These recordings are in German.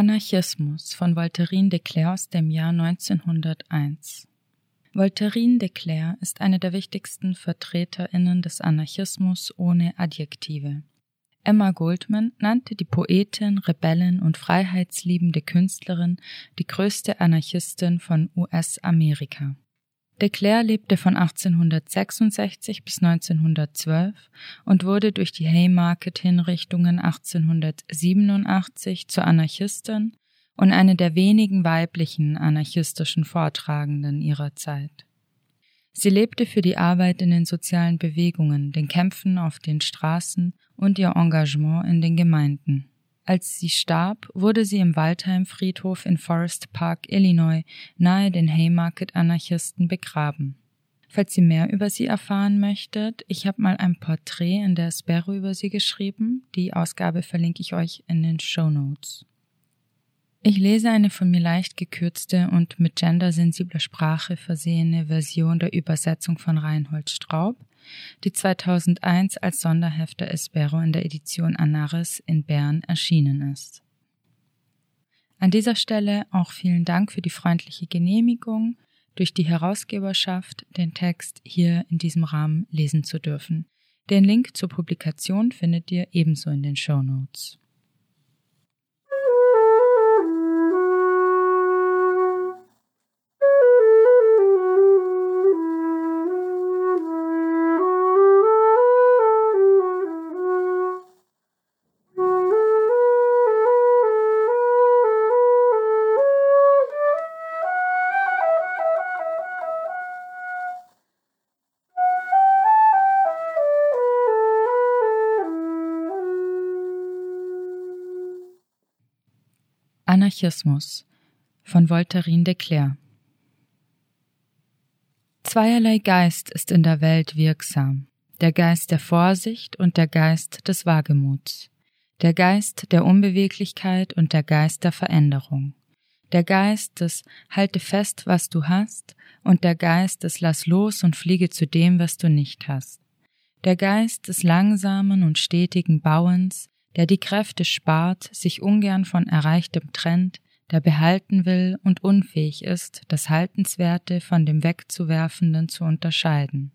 Anarchismus von Voltairine de Cleyre aus dem Jahr 1901 Voltairine de Cleyre ist eine der wichtigsten VertreterInnen des Anarchismus ohne Adjektive. Emma Goldman nannte die Poetin, Rebellin und freiheitsliebende Künstlerin die größte Anarchistin von US-Amerika. De Cleyre lebte von 1866 bis 1912 und wurde durch die Haymarket-Hinrichtungen 1887 zur Anarchistin und eine der wenigen weiblichen anarchistischen Vortragenden ihrer Zeit. Sie lebte für die Arbeit in den sozialen Bewegungen, den Kämpfen auf den Straßen und ihr Engagement in den Gemeinden. Als sie starb, wurde sie im Waldheim-Friedhof in Forest Park, Illinois, nahe den Haymarket-Anarchisten begraben. Falls ihr mehr über sie erfahren möchtet, ich habe mal ein Porträt in der Sparrow über sie geschrieben. Die Ausgabe verlinke ich euch in den Show Notes. Ich lese eine von mir leicht gekürzte und mit gendersensibler Sprache versehene Version der Übersetzung von Reinhold Straub, die 2001 als Sonderheft der Espero in der Edition Anaris in Bern erschienen ist. An dieser Stelle auch vielen Dank für die freundliche Genehmigung durch die Herausgeberschaft, den Text hier in diesem Rahmen lesen zu dürfen. Den Link zur Publikation findet ihr ebenso in den Show Notes. Anarchismus von Voltairine de Cleyre Zweierlei Geist ist in der Welt wirksam, der Geist der Vorsicht und der Geist des Wagemuts, der Geist der Unbeweglichkeit und der Geist der Veränderung, der Geist des Halte fest, was du hast, und der Geist des Lass los und fliege zu dem, was du nicht hast, der Geist des langsamen und stetigen Bauens, der die Kräfte spart, sich ungern von Erreichtem trennt, der behalten will und unfähig ist, das Haltenswerte von dem Wegzuwerfenden zu unterscheiden.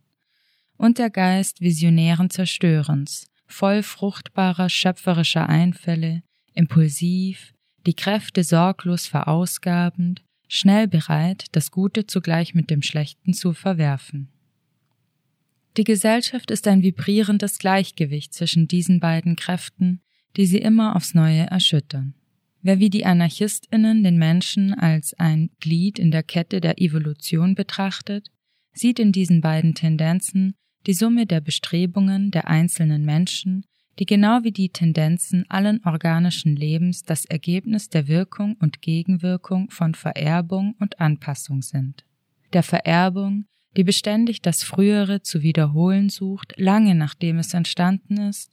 Und der Geist visionären Zerstörens, voll fruchtbarer schöpferischer Einfälle, impulsiv, die Kräfte sorglos verausgabend, schnell bereit, das Gute zugleich mit dem Schlechten zu verwerfen. Die Gesellschaft ist ein vibrierendes Gleichgewicht zwischen diesen beiden Kräften, die sie immer aufs Neue erschüttern. Wer wie die Anarchistinnen den Menschen als ein Glied in der Kette der Evolution betrachtet, sieht in diesen beiden Tendenzen die Summe der Bestrebungen der einzelnen Menschen, die genau wie die Tendenzen allen organischen Lebens das Ergebnis der Wirkung und Gegenwirkung von Vererbung und Anpassung sind. Der Vererbung, die beständig das Frühere zu wiederholen sucht, lange nachdem es entstanden ist,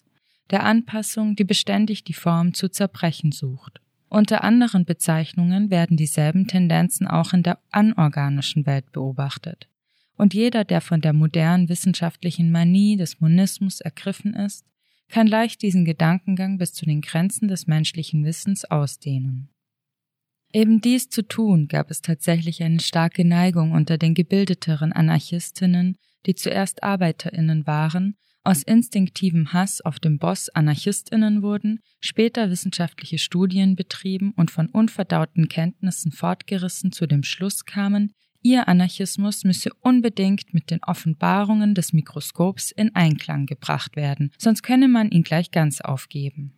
der Anpassung, die beständig die Form zu zerbrechen sucht. Unter anderen Bezeichnungen werden dieselben Tendenzen auch in der anorganischen Welt beobachtet. Und jeder, der von der modernen wissenschaftlichen Manie des Monismus ergriffen ist, kann leicht diesen Gedankengang bis zu den Grenzen des menschlichen Wissens ausdehnen. Eben dies zu tun gab es tatsächlich eine starke Neigung unter den gebildeteren Anarchistinnen, die zuerst Arbeiterinnen waren aus instinktivem Hass auf den Boss Anarchistinnen wurden, später wissenschaftliche Studien betrieben und von unverdauten Kenntnissen fortgerissen zu dem Schluss kamen, ihr Anarchismus müsse unbedingt mit den Offenbarungen des Mikroskops in Einklang gebracht werden, sonst könne man ihn gleich ganz aufgeben.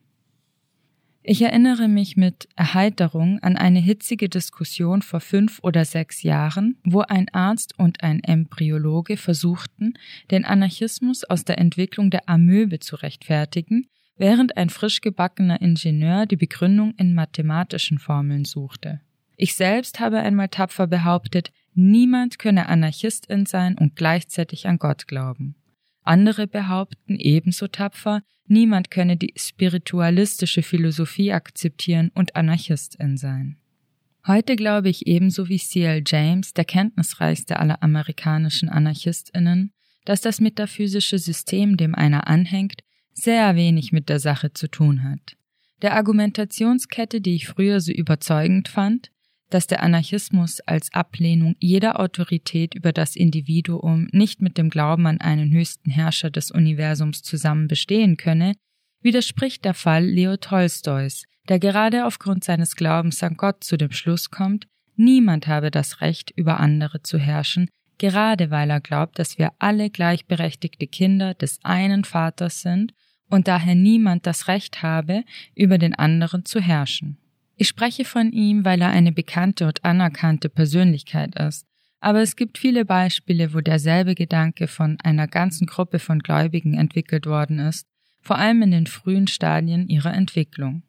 Ich erinnere mich mit Erheiterung an eine hitzige Diskussion vor fünf oder sechs Jahren, wo ein Arzt und ein Embryologe versuchten, den Anarchismus aus der Entwicklung der Amöbe zu rechtfertigen, während ein frisch gebackener Ingenieur die Begründung in mathematischen Formeln suchte. Ich selbst habe einmal tapfer behauptet, niemand könne Anarchistin sein und gleichzeitig an Gott glauben. Andere behaupten ebenso tapfer, niemand könne die spiritualistische Philosophie akzeptieren und Anarchistin sein. Heute glaube ich ebenso wie C.L. James, der kenntnisreichste aller amerikanischen Anarchistinnen, dass das metaphysische System, dem einer anhängt, sehr wenig mit der Sache zu tun hat. der Argumentationskette, die ich früher so überzeugend fand, dass der Anarchismus als Ablehnung jeder Autorität über das Individuum nicht mit dem Glauben an einen höchsten Herrscher des Universums zusammen bestehen könne, widerspricht der Fall Leo Tolstois, der gerade aufgrund seines Glaubens an Gott zu dem Schluss kommt, niemand habe das Recht, über andere zu herrschen, gerade weil er glaubt, dass wir alle gleichberechtigte Kinder des einen Vaters sind und daher niemand das Recht habe, über den anderen zu herrschen. Ich spreche von ihm, weil er eine bekannte und anerkannte Persönlichkeit ist, aber es gibt viele Beispiele, wo derselbe Gedanke von einer ganzen Gruppe von Gläubigen entwickelt worden ist, vor allem in den frühen Stadien ihrer Entwicklung.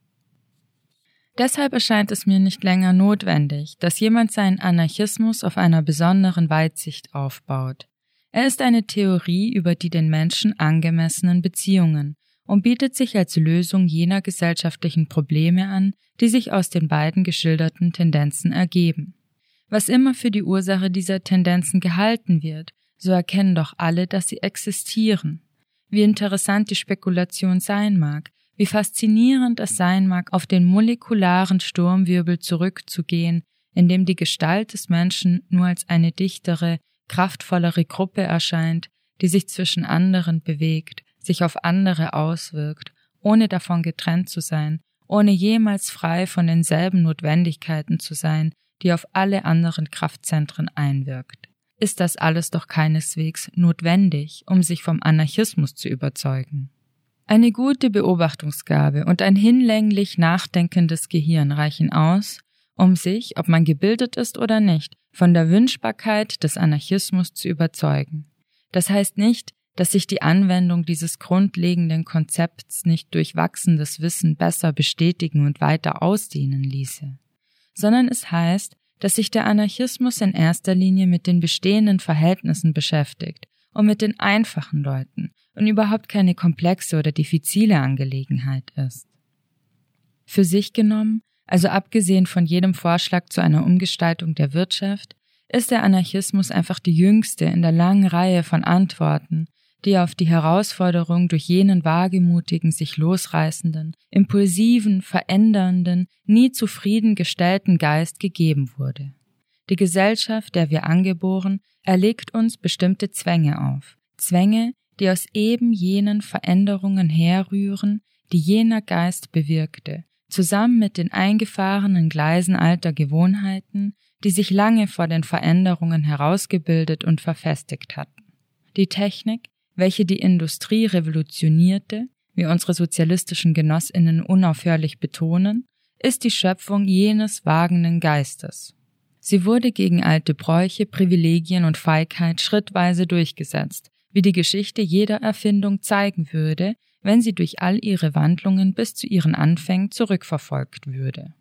Deshalb erscheint es mir nicht länger notwendig, dass jemand seinen Anarchismus auf einer besonderen Weitsicht aufbaut. Er ist eine Theorie über die den Menschen angemessenen Beziehungen und bietet sich als Lösung jener gesellschaftlichen Probleme an, die sich aus den beiden geschilderten Tendenzen ergeben. Was immer für die Ursache dieser Tendenzen gehalten wird, so erkennen doch alle, dass sie existieren. Wie interessant die Spekulation sein mag, wie faszinierend es sein mag, auf den molekularen Sturmwirbel zurückzugehen, in dem die Gestalt des Menschen nur als eine dichtere, kraftvollere Gruppe erscheint, die sich zwischen anderen bewegt, sich auf andere auswirkt, ohne davon getrennt zu sein, ohne jemals frei von denselben Notwendigkeiten zu sein, die auf alle anderen Kraftzentren einwirkt. Ist das alles doch keineswegs notwendig, um sich vom Anarchismus zu überzeugen? Eine gute Beobachtungsgabe und ein hinlänglich nachdenkendes Gehirn reichen aus, um sich, ob man gebildet ist oder nicht, von der Wünschbarkeit des Anarchismus zu überzeugen. Das heißt nicht, dass sich die Anwendung dieses grundlegenden Konzepts nicht durch wachsendes Wissen besser bestätigen und weiter ausdehnen ließe, sondern es heißt, dass sich der Anarchismus in erster Linie mit den bestehenden Verhältnissen beschäftigt und mit den einfachen Leuten und überhaupt keine komplexe oder diffizile Angelegenheit ist. Für sich genommen, also abgesehen von jedem Vorschlag zu einer Umgestaltung der Wirtschaft, ist der Anarchismus einfach die jüngste in der langen Reihe von Antworten, die auf die Herausforderung durch jenen wagemutigen, sich losreißenden, impulsiven, verändernden, nie zufriedengestellten Geist gegeben wurde. Die Gesellschaft, der wir angeboren, erlegt uns bestimmte Zwänge auf, Zwänge, die aus eben jenen Veränderungen herrühren, die jener Geist bewirkte, zusammen mit den eingefahrenen Gleisen alter Gewohnheiten, die sich lange vor den Veränderungen herausgebildet und verfestigt hatten. Die Technik, welche die Industrie revolutionierte, wie unsere sozialistischen Genossinnen unaufhörlich betonen, ist die Schöpfung jenes wagenden Geistes. Sie wurde gegen alte Bräuche, Privilegien und Feigheit schrittweise durchgesetzt, wie die Geschichte jeder Erfindung zeigen würde, wenn sie durch all ihre Wandlungen bis zu ihren Anfängen zurückverfolgt würde.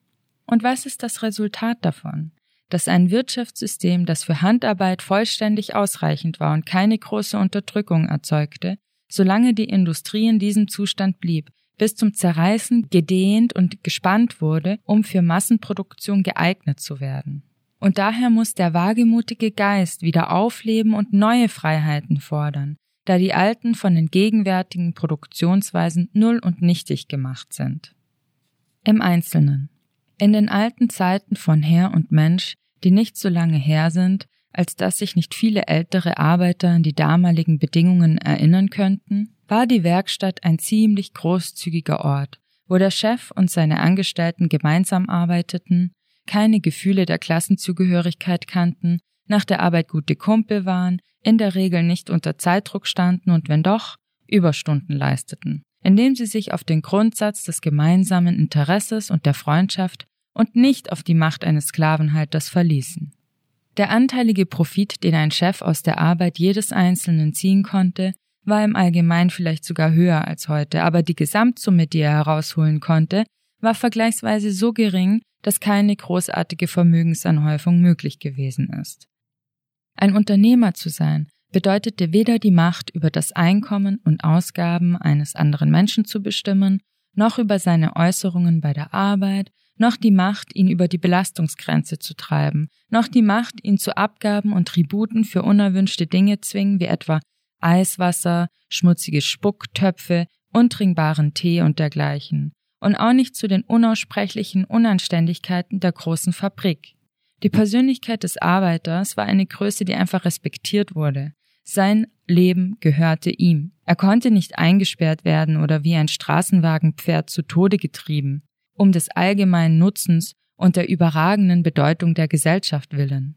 Und was ist das Resultat davon? Dass ein Wirtschaftssystem, das für Handarbeit vollständig ausreichend war und keine große Unterdrückung erzeugte, solange die Industrie in diesem Zustand blieb, bis zum Zerreißen gedehnt und gespannt wurde, um für Massenproduktion geeignet zu werden. Und daher muss der wagemutige Geist wieder aufleben und neue Freiheiten fordern, da die alten von den gegenwärtigen Produktionsweisen null und nichtig gemacht sind. Im Einzelnen. In den alten Zeiten von Herr und Mensch, die nicht so lange her sind, als dass sich nicht viele ältere Arbeiter an die damaligen Bedingungen erinnern könnten, war die Werkstatt ein ziemlich großzügiger Ort, wo der Chef und seine Angestellten gemeinsam arbeiteten, keine Gefühle der Klassenzugehörigkeit kannten, nach der Arbeit gute Kumpel waren, in der Regel nicht unter Zeitdruck standen und wenn doch, Überstunden leisteten indem sie sich auf den Grundsatz des gemeinsamen Interesses und der Freundschaft und nicht auf die Macht eines Sklavenhalters verließen. Der anteilige Profit, den ein Chef aus der Arbeit jedes Einzelnen ziehen konnte, war im Allgemeinen vielleicht sogar höher als heute, aber die Gesamtsumme, die er herausholen konnte, war vergleichsweise so gering, dass keine großartige Vermögensanhäufung möglich gewesen ist. Ein Unternehmer zu sein, bedeutete weder die Macht über das Einkommen und Ausgaben eines anderen Menschen zu bestimmen, noch über seine Äußerungen bei der Arbeit, noch die Macht, ihn über die Belastungsgrenze zu treiben, noch die Macht, ihn zu Abgaben und Tributen für unerwünschte Dinge zwingen, wie etwa Eiswasser, schmutzige Spucktöpfe, untrinkbaren Tee und dergleichen. und auch nicht zu den unaussprechlichen Unanständigkeiten der großen Fabrik. Die Persönlichkeit des Arbeiters war eine Größe, die einfach respektiert wurde. Sein Leben gehörte ihm. Er konnte nicht eingesperrt werden oder wie ein Straßenwagenpferd zu Tode getrieben, um des allgemeinen Nutzens und der überragenden Bedeutung der Gesellschaft willen.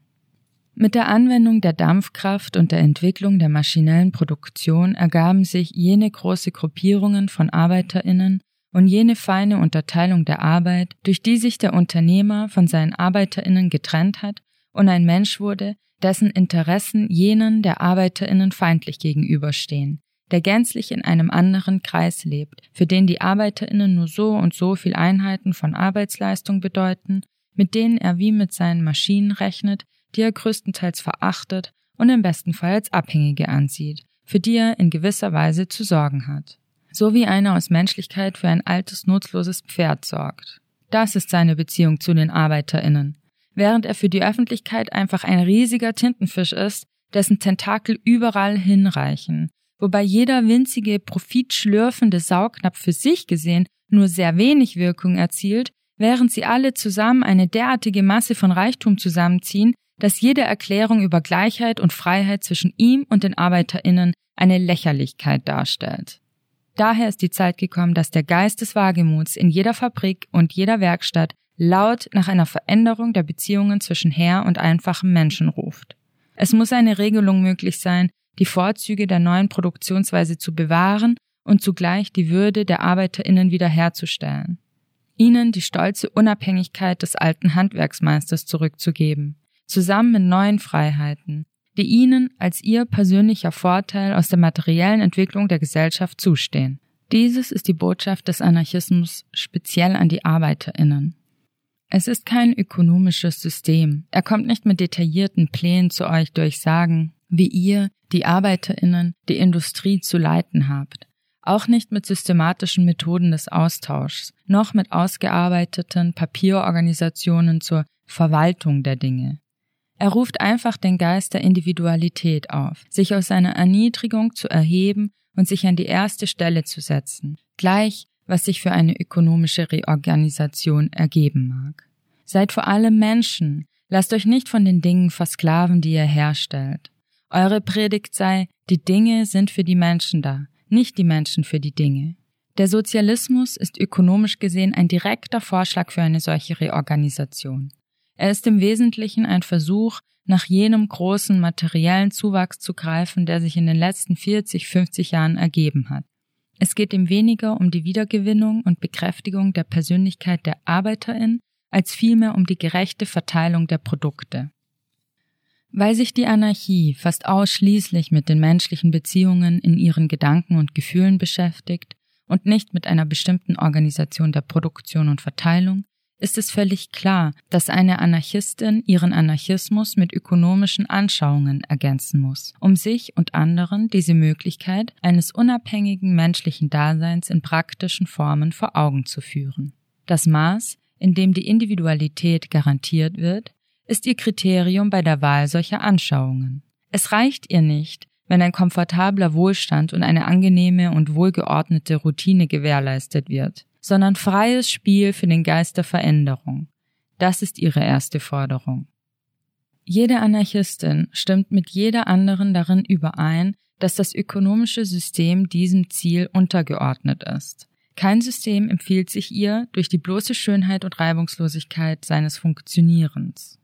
Mit der Anwendung der Dampfkraft und der Entwicklung der maschinellen Produktion ergaben sich jene große Gruppierungen von Arbeiterinnen und jene feine Unterteilung der Arbeit, durch die sich der Unternehmer von seinen Arbeiterinnen getrennt hat und ein Mensch wurde, dessen Interessen jenen der Arbeiterinnen feindlich gegenüberstehen, der gänzlich in einem anderen Kreis lebt, für den die Arbeiterinnen nur so und so viel Einheiten von Arbeitsleistung bedeuten, mit denen er wie mit seinen Maschinen rechnet, die er größtenteils verachtet und im besten Fall als Abhängige ansieht, für die er in gewisser Weise zu sorgen hat. So wie einer aus Menschlichkeit für ein altes, nutzloses Pferd sorgt. Das ist seine Beziehung zu den ArbeiterInnen. Während er für die Öffentlichkeit einfach ein riesiger Tintenfisch ist, dessen Tentakel überall hinreichen, wobei jeder winzige, profitschlürfende Saugnapf für sich gesehen nur sehr wenig Wirkung erzielt, während sie alle zusammen eine derartige Masse von Reichtum zusammenziehen, dass jede Erklärung über Gleichheit und Freiheit zwischen ihm und den Arbeiterinnen eine Lächerlichkeit darstellt. Daher ist die Zeit gekommen, dass der Geist des Wagemuts in jeder Fabrik und jeder Werkstatt laut nach einer Veränderung der Beziehungen zwischen Herr und einfachem Menschen ruft. Es muss eine Regelung möglich sein, die Vorzüge der neuen Produktionsweise zu bewahren und zugleich die Würde der Arbeiterinnen wiederherzustellen. Ihnen die stolze Unabhängigkeit des alten Handwerksmeisters zurückzugeben, zusammen mit neuen Freiheiten, die ihnen als ihr persönlicher Vorteil aus der materiellen Entwicklung der Gesellschaft zustehen. Dieses ist die Botschaft des Anarchismus speziell an die Arbeiterinnen. Es ist kein ökonomisches System. Er kommt nicht mit detaillierten Plänen zu euch durchsagen, wie ihr, die Arbeiterinnen, die Industrie zu leiten habt. Auch nicht mit systematischen Methoden des Austauschs, noch mit ausgearbeiteten Papierorganisationen zur Verwaltung der Dinge. Er ruft einfach den Geist der Individualität auf, sich aus seiner Erniedrigung zu erheben und sich an die erste Stelle zu setzen, gleich was sich für eine ökonomische Reorganisation ergeben mag. Seid vor allem Menschen, lasst euch nicht von den Dingen versklaven, die ihr herstellt. Eure Predigt sei, die Dinge sind für die Menschen da, nicht die Menschen für die Dinge. Der Sozialismus ist ökonomisch gesehen ein direkter Vorschlag für eine solche Reorganisation. Er ist im Wesentlichen ein Versuch, nach jenem großen materiellen Zuwachs zu greifen, der sich in den letzten 40, 50 Jahren ergeben hat. Es geht ihm weniger um die Wiedergewinnung und Bekräftigung der Persönlichkeit der Arbeiterin, als vielmehr um die gerechte Verteilung der Produkte. Weil sich die Anarchie fast ausschließlich mit den menschlichen Beziehungen in ihren Gedanken und Gefühlen beschäftigt und nicht mit einer bestimmten Organisation der Produktion und Verteilung, ist es völlig klar, dass eine Anarchistin ihren Anarchismus mit ökonomischen Anschauungen ergänzen muss, um sich und anderen diese Möglichkeit eines unabhängigen menschlichen Daseins in praktischen Formen vor Augen zu führen. Das Maß, in dem die Individualität garantiert wird, ist ihr Kriterium bei der Wahl solcher Anschauungen. Es reicht ihr nicht, wenn ein komfortabler Wohlstand und eine angenehme und wohlgeordnete Routine gewährleistet wird sondern freies Spiel für den Geist der Veränderung. Das ist ihre erste Forderung. Jede Anarchistin stimmt mit jeder anderen darin überein, dass das ökonomische System diesem Ziel untergeordnet ist. Kein System empfiehlt sich ihr durch die bloße Schönheit und Reibungslosigkeit seines Funktionierens.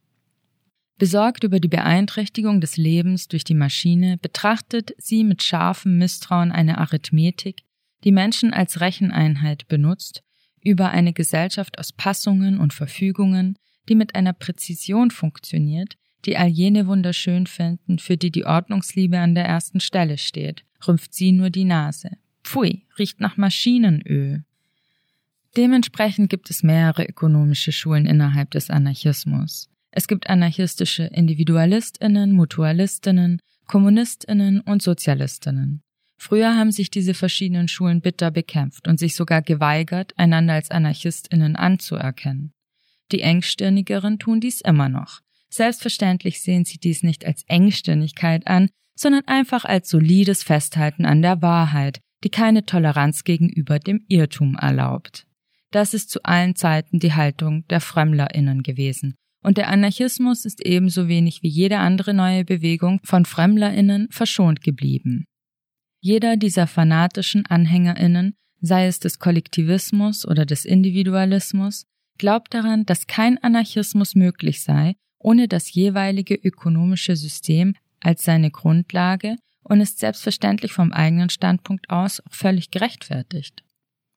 Besorgt über die Beeinträchtigung des Lebens durch die Maschine betrachtet sie mit scharfem Misstrauen eine Arithmetik, die Menschen als Recheneinheit benutzt, über eine Gesellschaft aus Passungen und Verfügungen, die mit einer Präzision funktioniert, die all jene wunderschön finden, für die die Ordnungsliebe an der ersten Stelle steht, rümpft sie nur die Nase. Pfui, riecht nach Maschinenöl. Dementsprechend gibt es mehrere ökonomische Schulen innerhalb des Anarchismus. Es gibt anarchistische Individualistinnen, Mutualistinnen, Kommunistinnen und Sozialistinnen. Früher haben sich diese verschiedenen Schulen bitter bekämpft und sich sogar geweigert, einander als Anarchistinnen anzuerkennen. Die Engstirnigeren tun dies immer noch. Selbstverständlich sehen sie dies nicht als Engstirnigkeit an, sondern einfach als solides Festhalten an der Wahrheit, die keine Toleranz gegenüber dem Irrtum erlaubt. Das ist zu allen Zeiten die Haltung der FrömmlerInnen gewesen. Und der Anarchismus ist ebenso wenig wie jede andere neue Bewegung von FrömmlerInnen verschont geblieben. Jeder dieser fanatischen AnhängerInnen, sei es des Kollektivismus oder des Individualismus, glaubt daran, dass kein Anarchismus möglich sei, ohne das jeweilige ökonomische System als seine Grundlage und ist selbstverständlich vom eigenen Standpunkt aus auch völlig gerechtfertigt.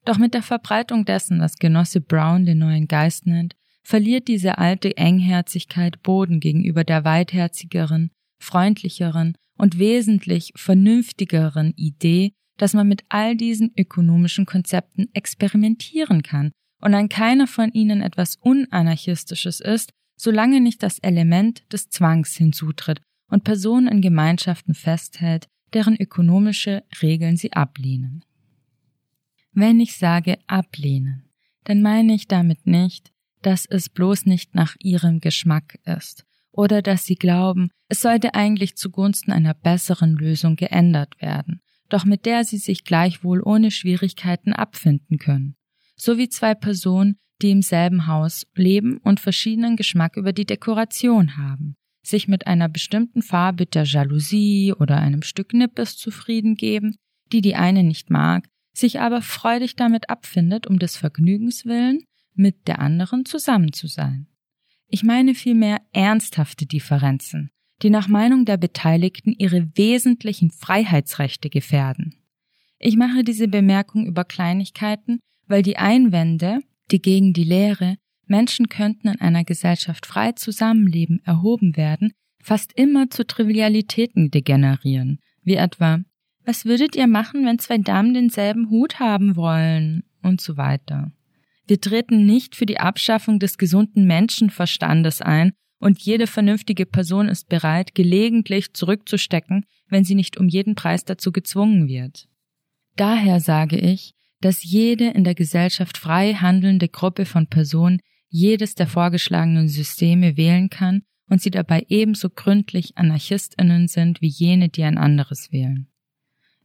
Doch mit der Verbreitung dessen, was Genosse Brown den neuen Geist nennt, verliert diese alte Engherzigkeit Boden gegenüber der weitherzigeren, freundlicheren und wesentlich vernünftigeren Idee, dass man mit all diesen ökonomischen Konzepten experimentieren kann und an keiner von ihnen etwas Unanarchistisches ist, solange nicht das Element des Zwangs hinzutritt und Personen in Gemeinschaften festhält, deren ökonomische Regeln sie ablehnen. Wenn ich sage ablehnen, dann meine ich damit nicht, dass es bloß nicht nach ihrem Geschmack ist oder dass sie glauben, es sollte eigentlich zugunsten einer besseren Lösung geändert werden, doch mit der sie sich gleichwohl ohne Schwierigkeiten abfinden können. So wie zwei Personen, die im selben Haus leben und verschiedenen Geschmack über die Dekoration haben, sich mit einer bestimmten Farbe der Jalousie oder einem Stück Nippes zufrieden geben, die die eine nicht mag, sich aber freudig damit abfindet, um des Vergnügens willen mit der anderen zusammen zu sein. Ich meine vielmehr ernsthafte Differenzen, die nach Meinung der Beteiligten ihre wesentlichen Freiheitsrechte gefährden. Ich mache diese Bemerkung über Kleinigkeiten, weil die Einwände, die gegen die Lehre, Menschen könnten in einer Gesellschaft frei zusammenleben, erhoben werden, fast immer zu Trivialitäten degenerieren, wie etwa Was würdet ihr machen, wenn zwei Damen denselben Hut haben wollen? und so weiter. Wir treten nicht für die Abschaffung des gesunden Menschenverstandes ein, und jede vernünftige Person ist bereit, gelegentlich zurückzustecken, wenn sie nicht um jeden Preis dazu gezwungen wird. Daher sage ich, dass jede in der Gesellschaft frei handelnde Gruppe von Personen jedes der vorgeschlagenen Systeme wählen kann und sie dabei ebenso gründlich Anarchistinnen sind wie jene, die ein anderes wählen.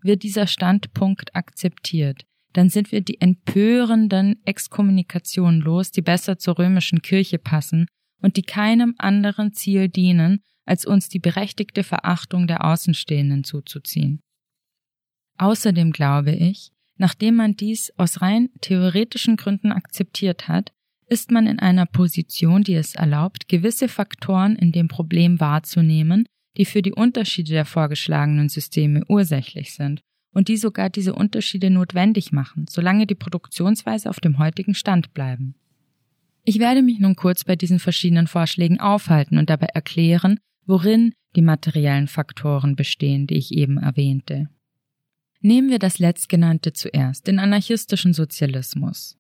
Wird dieser Standpunkt akzeptiert, dann sind wir die empörenden Exkommunikationen los, die besser zur römischen Kirche passen und die keinem anderen Ziel dienen, als uns die berechtigte Verachtung der Außenstehenden zuzuziehen. Außerdem glaube ich, Nachdem man dies aus rein theoretischen Gründen akzeptiert hat, ist man in einer Position, die es erlaubt, gewisse Faktoren in dem Problem wahrzunehmen, die für die Unterschiede der vorgeschlagenen Systeme ursächlich sind und die sogar diese Unterschiede notwendig machen, solange die Produktionsweise auf dem heutigen Stand bleiben. Ich werde mich nun kurz bei diesen verschiedenen Vorschlägen aufhalten und dabei erklären, worin die materiellen Faktoren bestehen, die ich eben erwähnte. Nehmen wir das letztgenannte zuerst, den anarchistischen Sozialismus.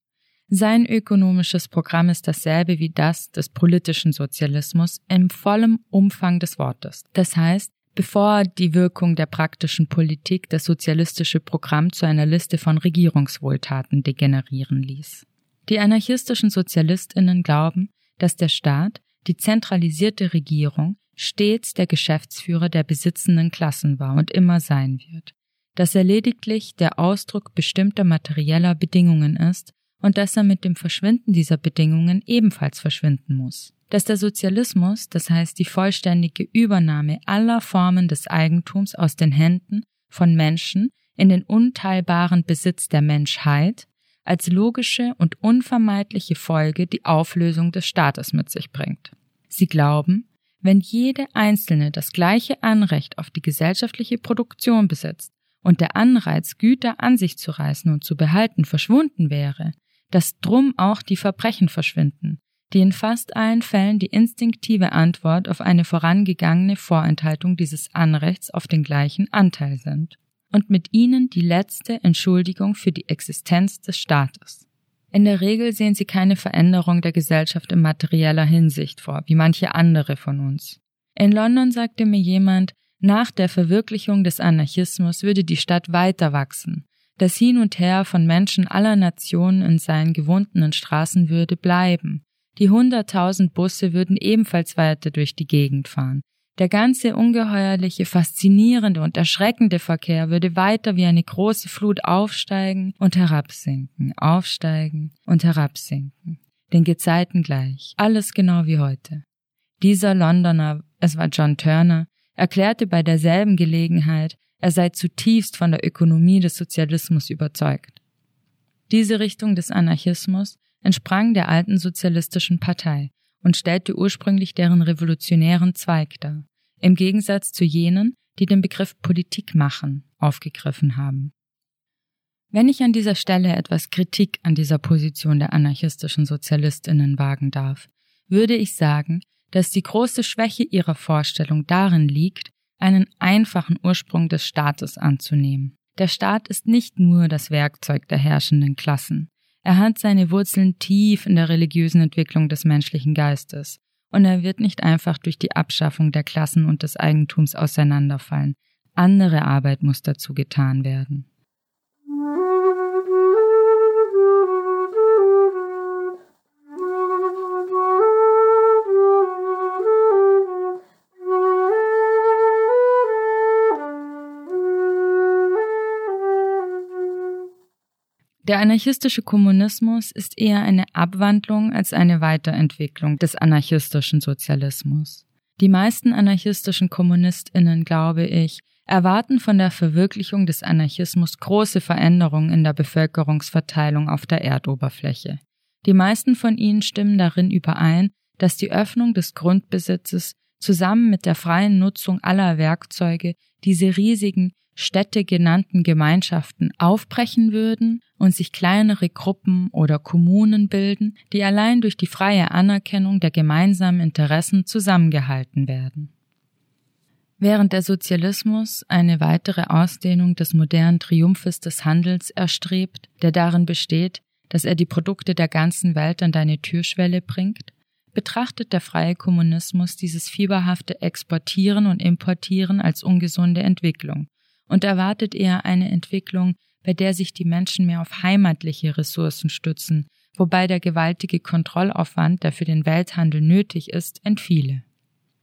Sein ökonomisches Programm ist dasselbe wie das des politischen Sozialismus im vollen Umfang des Wortes. Das heißt, bevor die Wirkung der praktischen Politik das sozialistische Programm zu einer Liste von Regierungswohltaten degenerieren ließ. Die anarchistischen Sozialistinnen glauben, dass der Staat, die zentralisierte Regierung, stets der Geschäftsführer der besitzenden Klassen war und immer sein wird dass er lediglich der Ausdruck bestimmter materieller Bedingungen ist und dass er mit dem Verschwinden dieser Bedingungen ebenfalls verschwinden muss. Dass der Sozialismus, das heißt die vollständige Übernahme aller Formen des Eigentums aus den Händen von Menschen in den unteilbaren Besitz der Menschheit, als logische und unvermeidliche Folge die Auflösung des Staates mit sich bringt. Sie glauben, wenn jede Einzelne das gleiche Anrecht auf die gesellschaftliche Produktion besitzt, und der Anreiz, Güter an sich zu reißen und zu behalten, verschwunden wäre, dass drum auch die Verbrechen verschwinden, die in fast allen Fällen die instinktive Antwort auf eine vorangegangene Vorenthaltung dieses Anrechts auf den gleichen Anteil sind, und mit ihnen die letzte Entschuldigung für die Existenz des Staates. In der Regel sehen sie keine Veränderung der Gesellschaft in materieller Hinsicht vor, wie manche andere von uns. In London sagte mir jemand, nach der Verwirklichung des Anarchismus würde die Stadt weiter wachsen. Das Hin und Her von Menschen aller Nationen in seinen gewundenen Straßen würde bleiben. Die hunderttausend Busse würden ebenfalls weiter durch die Gegend fahren. Der ganze ungeheuerliche, faszinierende und erschreckende Verkehr würde weiter wie eine große Flut aufsteigen und herabsinken, aufsteigen und herabsinken. Den Gezeiten gleich. Alles genau wie heute. Dieser Londoner, es war John Turner, erklärte bei derselben Gelegenheit, er sei zutiefst von der Ökonomie des Sozialismus überzeugt. Diese Richtung des Anarchismus entsprang der alten sozialistischen Partei und stellte ursprünglich deren revolutionären Zweig dar, im Gegensatz zu jenen, die den Begriff Politik machen aufgegriffen haben. Wenn ich an dieser Stelle etwas Kritik an dieser Position der anarchistischen Sozialistinnen wagen darf, würde ich sagen, dass die große Schwäche ihrer Vorstellung darin liegt, einen einfachen Ursprung des Staates anzunehmen. Der Staat ist nicht nur das Werkzeug der herrschenden Klassen. Er hat seine Wurzeln tief in der religiösen Entwicklung des menschlichen Geistes, und er wird nicht einfach durch die Abschaffung der Klassen und des Eigentums auseinanderfallen. Andere Arbeit muss dazu getan werden. Der anarchistische Kommunismus ist eher eine Abwandlung als eine Weiterentwicklung des anarchistischen Sozialismus. Die meisten anarchistischen Kommunistinnen, glaube ich, erwarten von der Verwirklichung des Anarchismus große Veränderungen in der Bevölkerungsverteilung auf der Erdoberfläche. Die meisten von ihnen stimmen darin überein, dass die Öffnung des Grundbesitzes zusammen mit der freien Nutzung aller Werkzeuge diese riesigen Städte genannten Gemeinschaften aufbrechen würden und sich kleinere Gruppen oder Kommunen bilden, die allein durch die freie Anerkennung der gemeinsamen Interessen zusammengehalten werden. Während der Sozialismus eine weitere Ausdehnung des modernen Triumphes des Handels erstrebt, der darin besteht, dass er die Produkte der ganzen Welt an deine Türschwelle bringt, betrachtet der freie Kommunismus dieses fieberhafte Exportieren und Importieren als ungesunde Entwicklung und erwartet eher eine Entwicklung, bei der sich die Menschen mehr auf heimatliche Ressourcen stützen, wobei der gewaltige Kontrollaufwand, der für den Welthandel nötig ist, entfiele.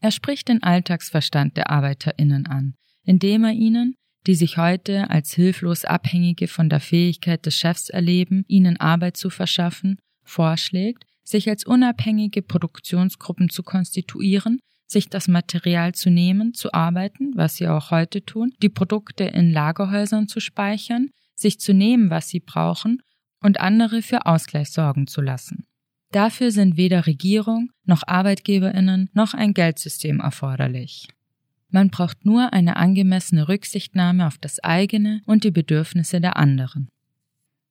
Er spricht den Alltagsverstand der Arbeiterinnen an, indem er ihnen, die sich heute als hilflos Abhängige von der Fähigkeit des Chefs erleben, ihnen Arbeit zu verschaffen, vorschlägt, sich als unabhängige Produktionsgruppen zu konstituieren, sich das Material zu nehmen, zu arbeiten, was sie auch heute tun, die Produkte in Lagerhäusern zu speichern, sich zu nehmen, was sie brauchen und andere für Ausgleich sorgen zu lassen. Dafür sind weder Regierung noch Arbeitgeberinnen noch ein Geldsystem erforderlich. Man braucht nur eine angemessene Rücksichtnahme auf das eigene und die Bedürfnisse der anderen.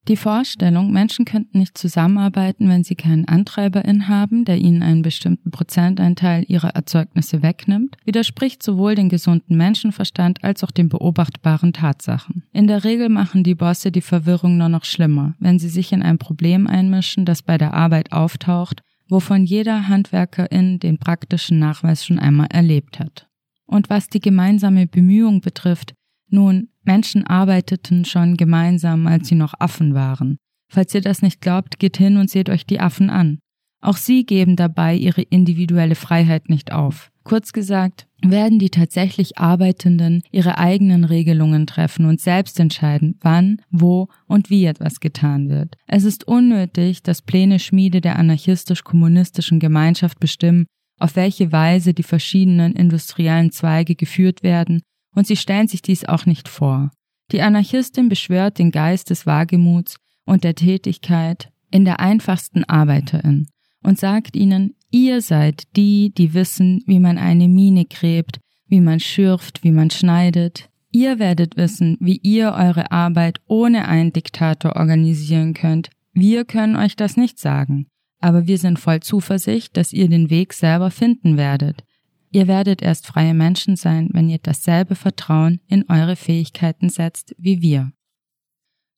Die Vorstellung, Menschen könnten nicht zusammenarbeiten, wenn sie keinen Antreiberin haben, der ihnen einen bestimmten Prozenteinteil ihrer Erzeugnisse wegnimmt, widerspricht sowohl dem gesunden Menschenverstand als auch den beobachtbaren Tatsachen. In der Regel machen die Bosse die Verwirrung nur noch schlimmer, wenn sie sich in ein Problem einmischen, das bei der Arbeit auftaucht, wovon jeder Handwerkerin den praktischen Nachweis schon einmal erlebt hat. Und was die gemeinsame Bemühung betrifft, nun, Menschen arbeiteten schon gemeinsam, als sie noch Affen waren. Falls ihr das nicht glaubt, geht hin und seht euch die Affen an. Auch sie geben dabei ihre individuelle Freiheit nicht auf. Kurz gesagt, werden die tatsächlich Arbeitenden ihre eigenen Regelungen treffen und selbst entscheiden, wann, wo und wie etwas getan wird. Es ist unnötig, dass Pläne Schmiede der anarchistisch-kommunistischen Gemeinschaft bestimmen, auf welche Weise die verschiedenen industriellen Zweige geführt werden und sie stellen sich dies auch nicht vor. Die Anarchistin beschwört den Geist des Wagemuts und der Tätigkeit in der einfachsten Arbeiterin und sagt ihnen, ihr seid die, die wissen, wie man eine Mine gräbt, wie man schürft, wie man schneidet. Ihr werdet wissen, wie ihr eure Arbeit ohne einen Diktator organisieren könnt. Wir können euch das nicht sagen, aber wir sind voll Zuversicht, dass ihr den Weg selber finden werdet. Ihr werdet erst freie Menschen sein, wenn ihr dasselbe Vertrauen in eure Fähigkeiten setzt wie wir.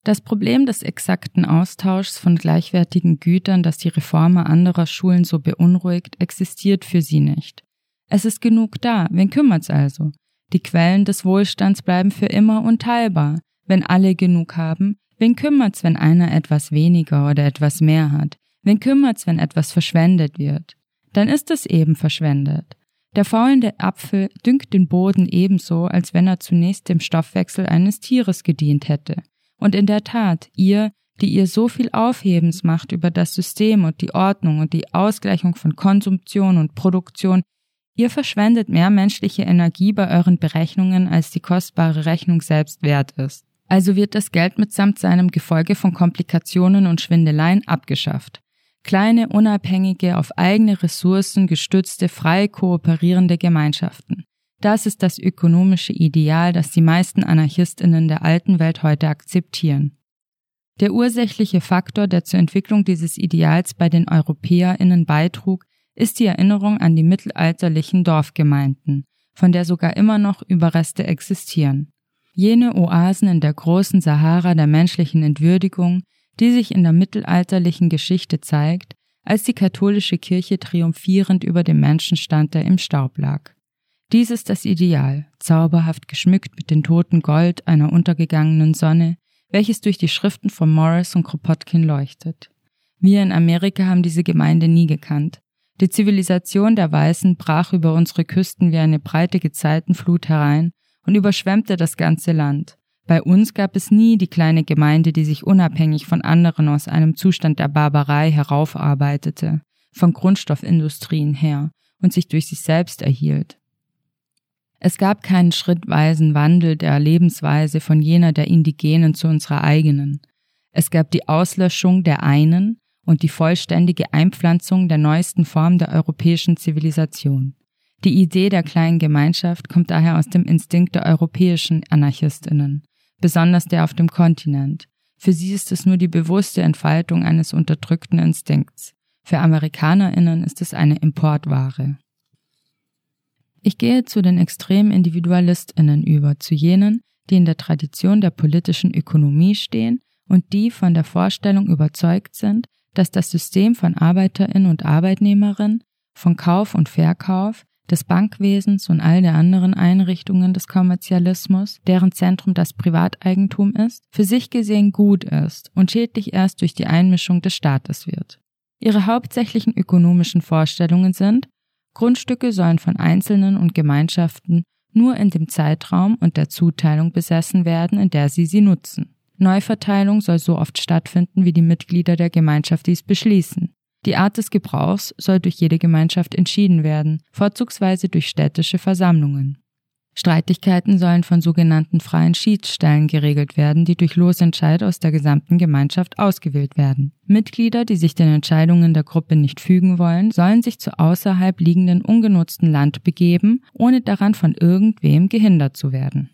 Das Problem des exakten Austauschs von gleichwertigen Gütern, das die Reformer anderer Schulen so beunruhigt, existiert für sie nicht. Es ist genug da, wen kümmert's also? Die Quellen des Wohlstands bleiben für immer unteilbar. Wenn alle genug haben, wen kümmert's, wenn einer etwas weniger oder etwas mehr hat? Wen kümmert's, wenn etwas verschwendet wird? Dann ist es eben verschwendet. Der faulende Apfel düngt den Boden ebenso, als wenn er zunächst dem Stoffwechsel eines Tieres gedient hätte. Und in der Tat, ihr, die ihr so viel Aufhebens macht über das System und die Ordnung und die Ausgleichung von Konsumption und Produktion, ihr verschwendet mehr menschliche Energie bei euren Berechnungen, als die kostbare Rechnung selbst wert ist. Also wird das Geld mitsamt seinem Gefolge von Komplikationen und Schwindeleien abgeschafft. Kleine, unabhängige, auf eigene Ressourcen gestützte, frei kooperierende Gemeinschaften. Das ist das ökonomische Ideal, das die meisten Anarchistinnen der alten Welt heute akzeptieren. Der ursächliche Faktor, der zur Entwicklung dieses Ideals bei den Europäerinnen beitrug, ist die Erinnerung an die mittelalterlichen Dorfgemeinden, von der sogar immer noch Überreste existieren. Jene Oasen in der großen Sahara der menschlichen Entwürdigung, die sich in der mittelalterlichen Geschichte zeigt, als die katholische Kirche triumphierend über dem Menschen stand, der im Staub lag. Dies ist das Ideal, zauberhaft geschmückt mit dem toten Gold einer untergegangenen Sonne, welches durch die Schriften von Morris und Kropotkin leuchtet. Wir in Amerika haben diese Gemeinde nie gekannt. Die Zivilisation der Weißen brach über unsere Küsten wie eine breite Gezeitenflut herein und überschwemmte das ganze Land. Bei uns gab es nie die kleine Gemeinde, die sich unabhängig von anderen aus einem Zustand der Barbarei heraufarbeitete, von Grundstoffindustrien her und sich durch sich selbst erhielt. Es gab keinen schrittweisen Wandel der Lebensweise von jener der Indigenen zu unserer eigenen. Es gab die Auslöschung der einen und die vollständige Einpflanzung der neuesten Form der europäischen Zivilisation. Die Idee der kleinen Gemeinschaft kommt daher aus dem Instinkt der europäischen Anarchistinnen, besonders der auf dem Kontinent. Für sie ist es nur die bewusste Entfaltung eines unterdrückten Instinkts. Für Amerikanerinnen ist es eine Importware. Ich gehe zu den extremen Individualistinnen über, zu jenen, die in der Tradition der politischen Ökonomie stehen und die von der Vorstellung überzeugt sind, dass das System von Arbeiterinnen und Arbeitnehmerinnen, von Kauf und Verkauf, des Bankwesens und all der anderen Einrichtungen des Kommerzialismus, deren Zentrum das Privateigentum ist, für sich gesehen gut ist und schädlich erst durch die Einmischung des Staates wird. Ihre hauptsächlichen ökonomischen Vorstellungen sind, Grundstücke sollen von Einzelnen und Gemeinschaften nur in dem Zeitraum und der Zuteilung besessen werden, in der sie sie nutzen. Neuverteilung soll so oft stattfinden, wie die Mitglieder der Gemeinschaft dies beschließen. Die Art des Gebrauchs soll durch jede Gemeinschaft entschieden werden, vorzugsweise durch städtische Versammlungen. Streitigkeiten sollen von sogenannten freien Schiedsstellen geregelt werden, die durch Losentscheid aus der gesamten Gemeinschaft ausgewählt werden. Mitglieder, die sich den Entscheidungen der Gruppe nicht fügen wollen, sollen sich zu außerhalb liegenden ungenutzten Land begeben, ohne daran von irgendwem gehindert zu werden.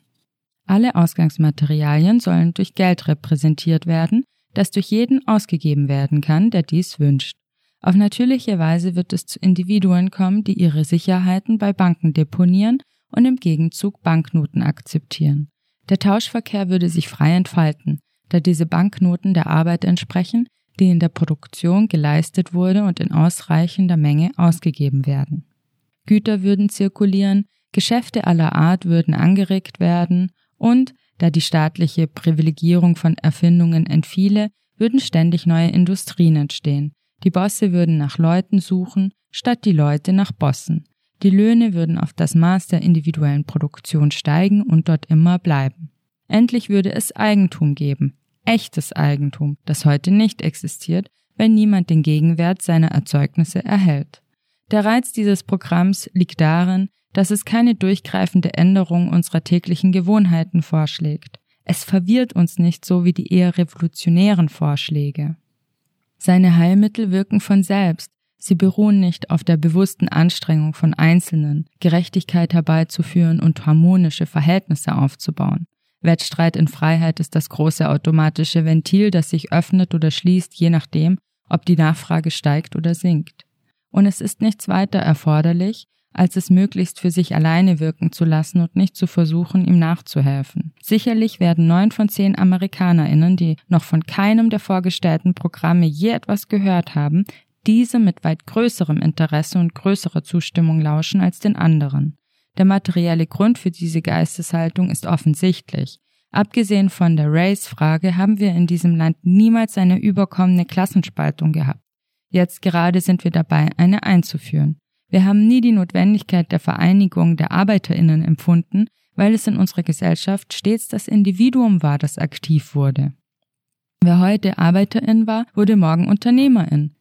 Alle Ausgangsmaterialien sollen durch Geld repräsentiert werden, das durch jeden ausgegeben werden kann, der dies wünscht. Auf natürliche Weise wird es zu Individuen kommen, die ihre Sicherheiten bei Banken deponieren und im Gegenzug Banknoten akzeptieren. Der Tauschverkehr würde sich frei entfalten, da diese Banknoten der Arbeit entsprechen, die in der Produktion geleistet wurde und in ausreichender Menge ausgegeben werden. Güter würden zirkulieren, Geschäfte aller Art würden angeregt werden und, da die staatliche Privilegierung von Erfindungen entfiele, würden ständig neue Industrien entstehen. Die Bosse würden nach Leuten suchen, statt die Leute nach Bossen. Die Löhne würden auf das Maß der individuellen Produktion steigen und dort immer bleiben. Endlich würde es Eigentum geben, echtes Eigentum, das heute nicht existiert, wenn niemand den Gegenwert seiner Erzeugnisse erhält. Der Reiz dieses Programms liegt darin, dass es keine durchgreifende Änderung unserer täglichen Gewohnheiten vorschlägt. Es verwirrt uns nicht so wie die eher revolutionären Vorschläge. Seine Heilmittel wirken von selbst, Sie beruhen nicht auf der bewussten Anstrengung von Einzelnen, Gerechtigkeit herbeizuführen und harmonische Verhältnisse aufzubauen. Wettstreit in Freiheit ist das große automatische Ventil, das sich öffnet oder schließt, je nachdem, ob die Nachfrage steigt oder sinkt. Und es ist nichts weiter erforderlich, als es möglichst für sich alleine wirken zu lassen und nicht zu versuchen, ihm nachzuhelfen. Sicherlich werden neun von zehn AmerikanerInnen, die noch von keinem der vorgestellten Programme je etwas gehört haben, diese mit weit größerem Interesse und größerer Zustimmung lauschen als den anderen. Der materielle Grund für diese Geisteshaltung ist offensichtlich. Abgesehen von der Race-Frage haben wir in diesem Land niemals eine überkommene Klassenspaltung gehabt. Jetzt gerade sind wir dabei, eine einzuführen. Wir haben nie die Notwendigkeit der Vereinigung der Arbeiterinnen empfunden, weil es in unserer Gesellschaft stets das Individuum war, das aktiv wurde. Wer heute Arbeiterin war, wurde morgen Unternehmerin.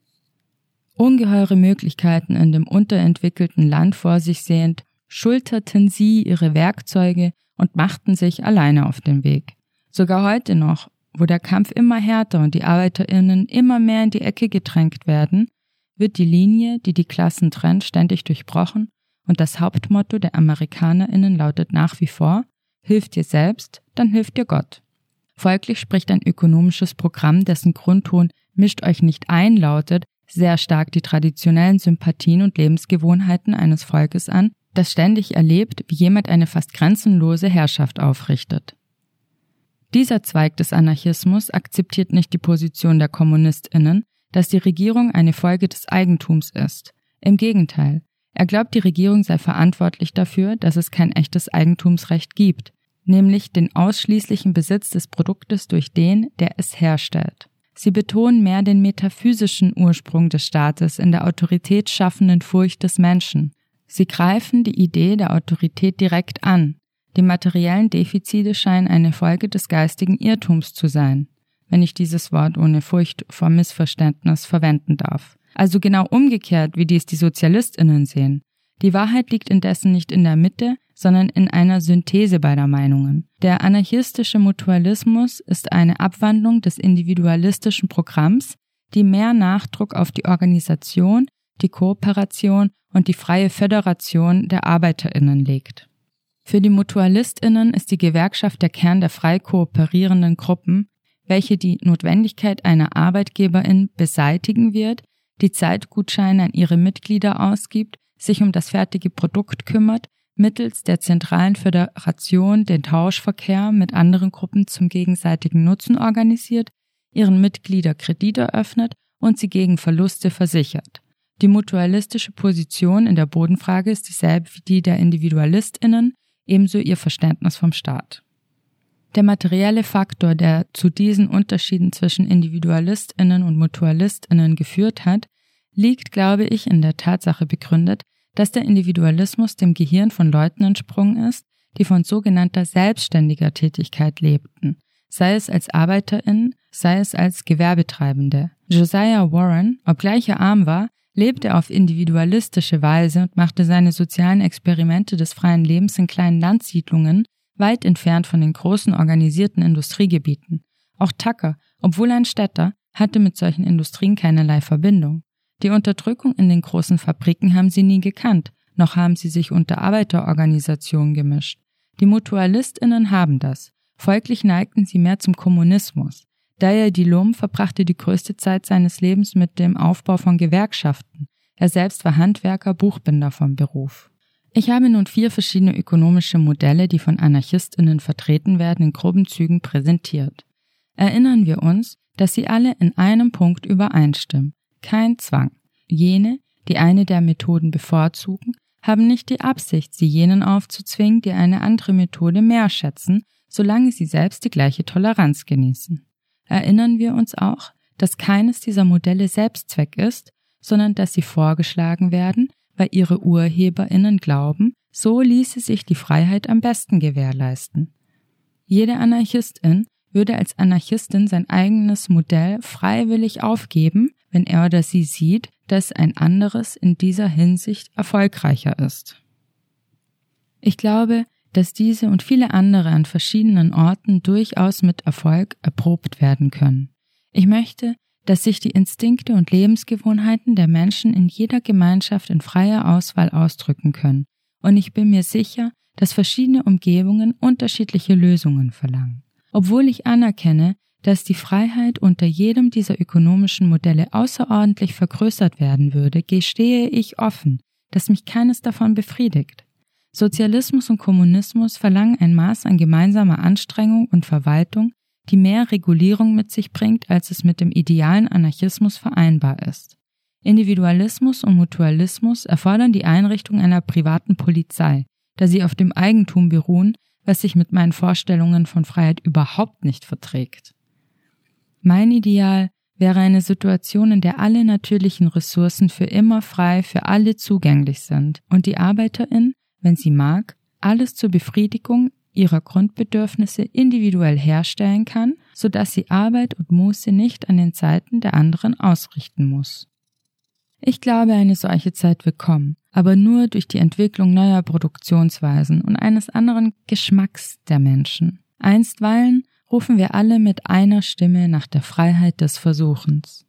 Ungeheure Möglichkeiten in dem unterentwickelten Land vor sich sehend, schulterten sie ihre Werkzeuge und machten sich alleine auf den Weg. Sogar heute noch, wo der Kampf immer härter und die Arbeiterinnen immer mehr in die Ecke gedrängt werden, wird die Linie, die die Klassen trennt, ständig durchbrochen und das Hauptmotto der Amerikanerinnen lautet nach wie vor, hilft dir selbst, dann hilft dir Gott. Folglich spricht ein ökonomisches Programm, dessen Grundton mischt euch nicht ein lautet, sehr stark die traditionellen Sympathien und Lebensgewohnheiten eines Volkes an, das ständig erlebt, wie jemand eine fast grenzenlose Herrschaft aufrichtet. Dieser Zweig des Anarchismus akzeptiert nicht die Position der Kommunistinnen, dass die Regierung eine Folge des Eigentums ist. Im Gegenteil, er glaubt, die Regierung sei verantwortlich dafür, dass es kein echtes Eigentumsrecht gibt, nämlich den ausschließlichen Besitz des Produktes durch den, der es herstellt. Sie betonen mehr den metaphysischen Ursprung des Staates in der autoritätsschaffenden Furcht des Menschen. Sie greifen die Idee der Autorität direkt an. Die materiellen Defizite scheinen eine Folge des geistigen Irrtums zu sein, wenn ich dieses Wort ohne Furcht vor Missverständnis verwenden darf. Also genau umgekehrt, wie dies die Sozialistinnen sehen. Die Wahrheit liegt indessen nicht in der Mitte, sondern in einer Synthese beider Meinungen. Der anarchistische Mutualismus ist eine Abwandlung des individualistischen Programms, die mehr Nachdruck auf die Organisation, die Kooperation und die freie Föderation der Arbeiterinnen legt. Für die Mutualistinnen ist die Gewerkschaft der Kern der frei kooperierenden Gruppen, welche die Notwendigkeit einer Arbeitgeberin beseitigen wird, die Zeitgutscheine an ihre Mitglieder ausgibt, sich um das fertige Produkt kümmert, mittels der zentralen Föderation den Tauschverkehr mit anderen Gruppen zum gegenseitigen Nutzen organisiert, ihren Mitglieder Kredite eröffnet und sie gegen Verluste versichert. Die mutualistische Position in der Bodenfrage ist dieselbe wie die der Individualistinnen, ebenso ihr Verständnis vom Staat. Der materielle Faktor, der zu diesen Unterschieden zwischen Individualistinnen und Mutualistinnen geführt hat, liegt, glaube ich, in der Tatsache begründet, dass der Individualismus dem Gehirn von Leuten entsprungen ist, die von sogenannter selbstständiger Tätigkeit lebten, sei es als Arbeiterin, sei es als Gewerbetreibende. Josiah Warren, obgleich er arm war, lebte auf individualistische Weise und machte seine sozialen Experimente des freien Lebens in kleinen Landsiedlungen, weit entfernt von den großen organisierten Industriegebieten. Auch Tucker, obwohl ein Städter, hatte mit solchen Industrien keinerlei Verbindung. Die Unterdrückung in den großen Fabriken haben sie nie gekannt, noch haben sie sich unter Arbeiterorganisationen gemischt. Die Mutualistinnen haben das. Folglich neigten sie mehr zum Kommunismus. Daya Dilum verbrachte die größte Zeit seines Lebens mit dem Aufbau von Gewerkschaften. Er selbst war Handwerker, Buchbinder vom Beruf. Ich habe nun vier verschiedene ökonomische Modelle, die von Anarchistinnen vertreten werden, in groben Zügen präsentiert. Erinnern wir uns, dass sie alle in einem Punkt übereinstimmen kein Zwang. Jene, die eine der Methoden bevorzugen, haben nicht die Absicht, sie jenen aufzuzwingen, die eine andere Methode mehr schätzen, solange sie selbst die gleiche Toleranz genießen. Erinnern wir uns auch, dass keines dieser Modelle Selbstzweck ist, sondern dass sie vorgeschlagen werden, weil ihre Urheberinnen glauben, so ließe sich die Freiheit am besten gewährleisten. Jede Anarchistin würde als Anarchistin sein eigenes Modell freiwillig aufgeben, wenn er oder sie sieht, dass ein anderes in dieser Hinsicht erfolgreicher ist. Ich glaube, dass diese und viele andere an verschiedenen Orten durchaus mit Erfolg erprobt werden können. Ich möchte, dass sich die Instinkte und Lebensgewohnheiten der Menschen in jeder Gemeinschaft in freier Auswahl ausdrücken können, und ich bin mir sicher, dass verschiedene Umgebungen unterschiedliche Lösungen verlangen. Obwohl ich anerkenne, dass die Freiheit unter jedem dieser ökonomischen Modelle außerordentlich vergrößert werden würde, gestehe ich offen, dass mich keines davon befriedigt. Sozialismus und Kommunismus verlangen ein Maß an gemeinsamer Anstrengung und Verwaltung, die mehr Regulierung mit sich bringt, als es mit dem idealen Anarchismus vereinbar ist. Individualismus und Mutualismus erfordern die Einrichtung einer privaten Polizei, da sie auf dem Eigentum beruhen, was sich mit meinen Vorstellungen von Freiheit überhaupt nicht verträgt. Mein Ideal wäre eine Situation, in der alle natürlichen Ressourcen für immer frei für alle zugänglich sind und die Arbeiterin, wenn sie mag, alles zur Befriedigung ihrer Grundbedürfnisse individuell herstellen kann, so dass sie Arbeit und Muße nicht an den Zeiten der anderen ausrichten muss. Ich glaube, eine solche Zeit wird kommen, aber nur durch die Entwicklung neuer Produktionsweisen und eines anderen Geschmacks der Menschen. Einstweilen rufen wir alle mit einer Stimme nach der Freiheit des Versuchens.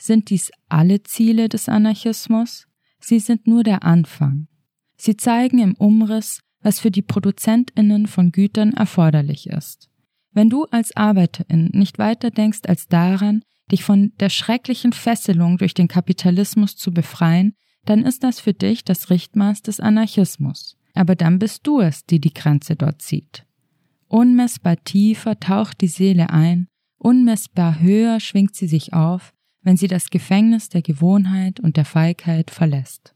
Sind dies alle Ziele des Anarchismus? Sie sind nur der Anfang. Sie zeigen im Umriss, was für die Produzentinnen von Gütern erforderlich ist. Wenn du als Arbeiterin nicht weiter denkst als daran, dich von der schrecklichen Fesselung durch den Kapitalismus zu befreien, dann ist das für dich das Richtmaß des Anarchismus. Aber dann bist du es, die die Grenze dort zieht. Unmessbar tiefer taucht die Seele ein, unmessbar höher schwingt sie sich auf, wenn sie das Gefängnis der Gewohnheit und der Feigheit verlässt.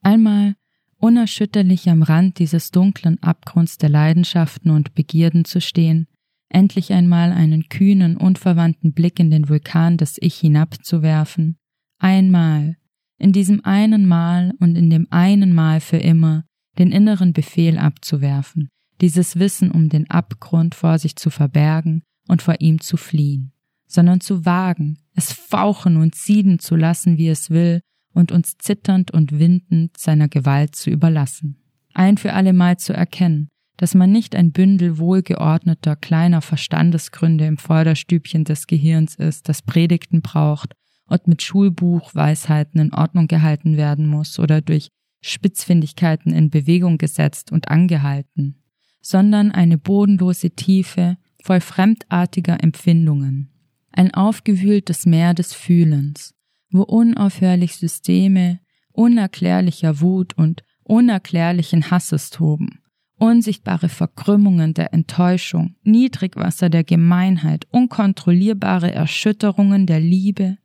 Einmal unerschütterlich am Rand dieses dunklen Abgrunds der Leidenschaften und Begierden zu stehen, endlich einmal einen kühnen, unverwandten Blick in den Vulkan des Ich hinabzuwerfen, einmal, in diesem einen Mal und in dem einen Mal für immer, den inneren Befehl abzuwerfen, dieses Wissen um den Abgrund vor sich zu verbergen und vor ihm zu fliehen sondern zu wagen, es fauchen und sieden zu lassen, wie es will, und uns zitternd und windend seiner Gewalt zu überlassen. Ein für allemal zu erkennen, dass man nicht ein Bündel wohlgeordneter kleiner Verstandesgründe im Vorderstübchen des Gehirns ist, das Predigten braucht und mit Schulbuchweisheiten in Ordnung gehalten werden muss oder durch Spitzfindigkeiten in Bewegung gesetzt und angehalten, sondern eine bodenlose Tiefe voll fremdartiger Empfindungen, ein aufgewühltes Meer des Fühlens, wo unaufhörlich Systeme unerklärlicher Wut und unerklärlichen Hasses toben, unsichtbare Verkrümmungen der Enttäuschung, Niedrigwasser der Gemeinheit, unkontrollierbare Erschütterungen der Liebe,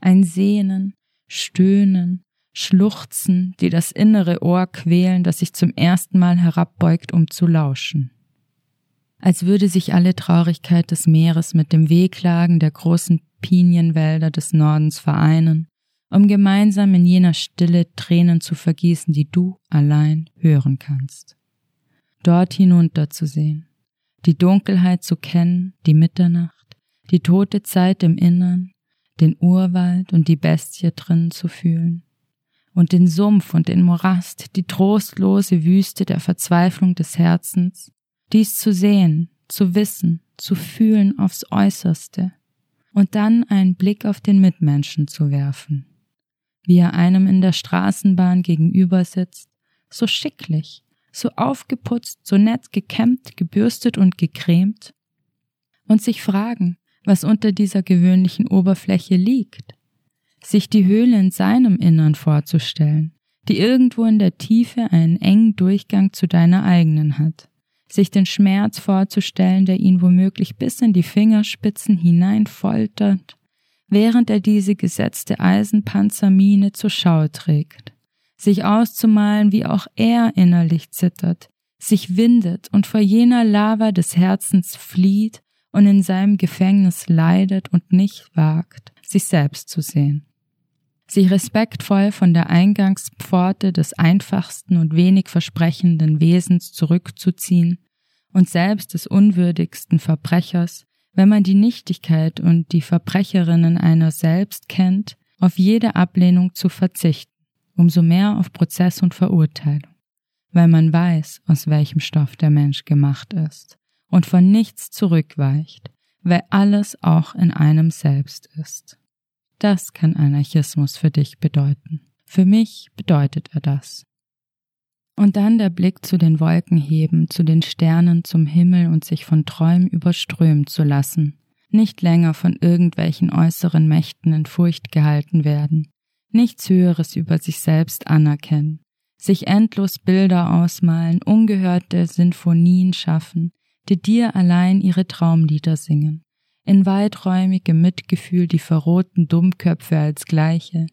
ein Sehnen, Stöhnen, Schluchzen, die das innere Ohr quälen, das sich zum ersten Mal herabbeugt, um zu lauschen als würde sich alle Traurigkeit des Meeres mit dem Wehklagen der großen Pinienwälder des Nordens vereinen, um gemeinsam in jener Stille Tränen zu vergießen, die du allein hören kannst. Dort hinunterzusehen, die Dunkelheit zu kennen, die Mitternacht, die tote Zeit im Innern, den Urwald und die Bestie drinnen zu fühlen, und den Sumpf und den Morast, die trostlose Wüste der Verzweiflung des Herzens, dies zu sehen, zu wissen, zu fühlen aufs äußerste und dann einen Blick auf den Mitmenschen zu werfen, wie er einem in der Straßenbahn gegenüber sitzt, so schicklich, so aufgeputzt, so nett gekämmt, gebürstet und gecremt, und sich fragen, was unter dieser gewöhnlichen Oberfläche liegt, sich die Höhle in seinem Innern vorzustellen, die irgendwo in der Tiefe einen engen Durchgang zu deiner eigenen hat sich den Schmerz vorzustellen, der ihn womöglich bis in die Fingerspitzen hinein foltert, während er diese gesetzte Eisenpanzermine zur Schau trägt, sich auszumalen, wie auch er innerlich zittert, sich windet und vor jener Lava des Herzens flieht und in seinem Gefängnis leidet und nicht wagt, sich selbst zu sehen sich respektvoll von der Eingangspforte des einfachsten und wenig versprechenden Wesens zurückzuziehen und selbst des unwürdigsten Verbrechers, wenn man die Nichtigkeit und die Verbrecherinnen einer selbst kennt, auf jede Ablehnung zu verzichten, umso mehr auf Prozess und Verurteilung, weil man weiß, aus welchem Stoff der Mensch gemacht ist und von nichts zurückweicht, weil alles auch in einem selbst ist. Das kann Anarchismus für dich bedeuten. Für mich bedeutet er das. Und dann der Blick zu den Wolken heben, zu den Sternen, zum Himmel und sich von Träumen überströmen zu lassen, nicht länger von irgendwelchen äußeren Mächten in Furcht gehalten werden, nichts Höheres über sich selbst anerkennen, sich endlos Bilder ausmalen, ungehörte Sinfonien schaffen, die dir allein ihre Traumlieder singen, in weiträumigem Mitgefühl die verrohten Dummköpfe als Gleiche,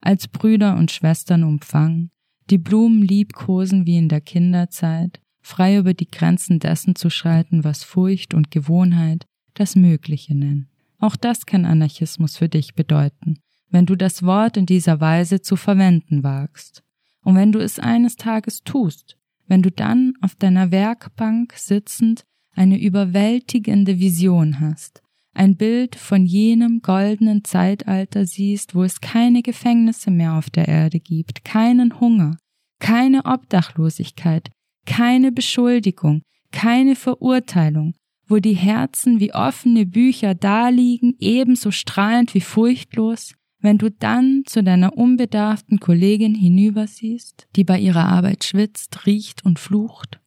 als Brüder und Schwestern umfangen, die Blumen liebkosen wie in der Kinderzeit, frei über die Grenzen dessen zu schreiten, was Furcht und Gewohnheit das Mögliche nennen. Auch das kann Anarchismus für dich bedeuten, wenn du das Wort in dieser Weise zu verwenden wagst. Und wenn du es eines Tages tust, wenn du dann auf deiner Werkbank sitzend eine überwältigende Vision hast, ein Bild von jenem goldenen Zeitalter siehst, wo es keine Gefängnisse mehr auf der Erde gibt, keinen Hunger, keine Obdachlosigkeit, keine Beschuldigung, keine Verurteilung, wo die Herzen wie offene Bücher daliegen, ebenso strahlend wie furchtlos, wenn du dann zu deiner unbedarften Kollegin hinübersiehst, die bei ihrer Arbeit schwitzt, riecht und flucht,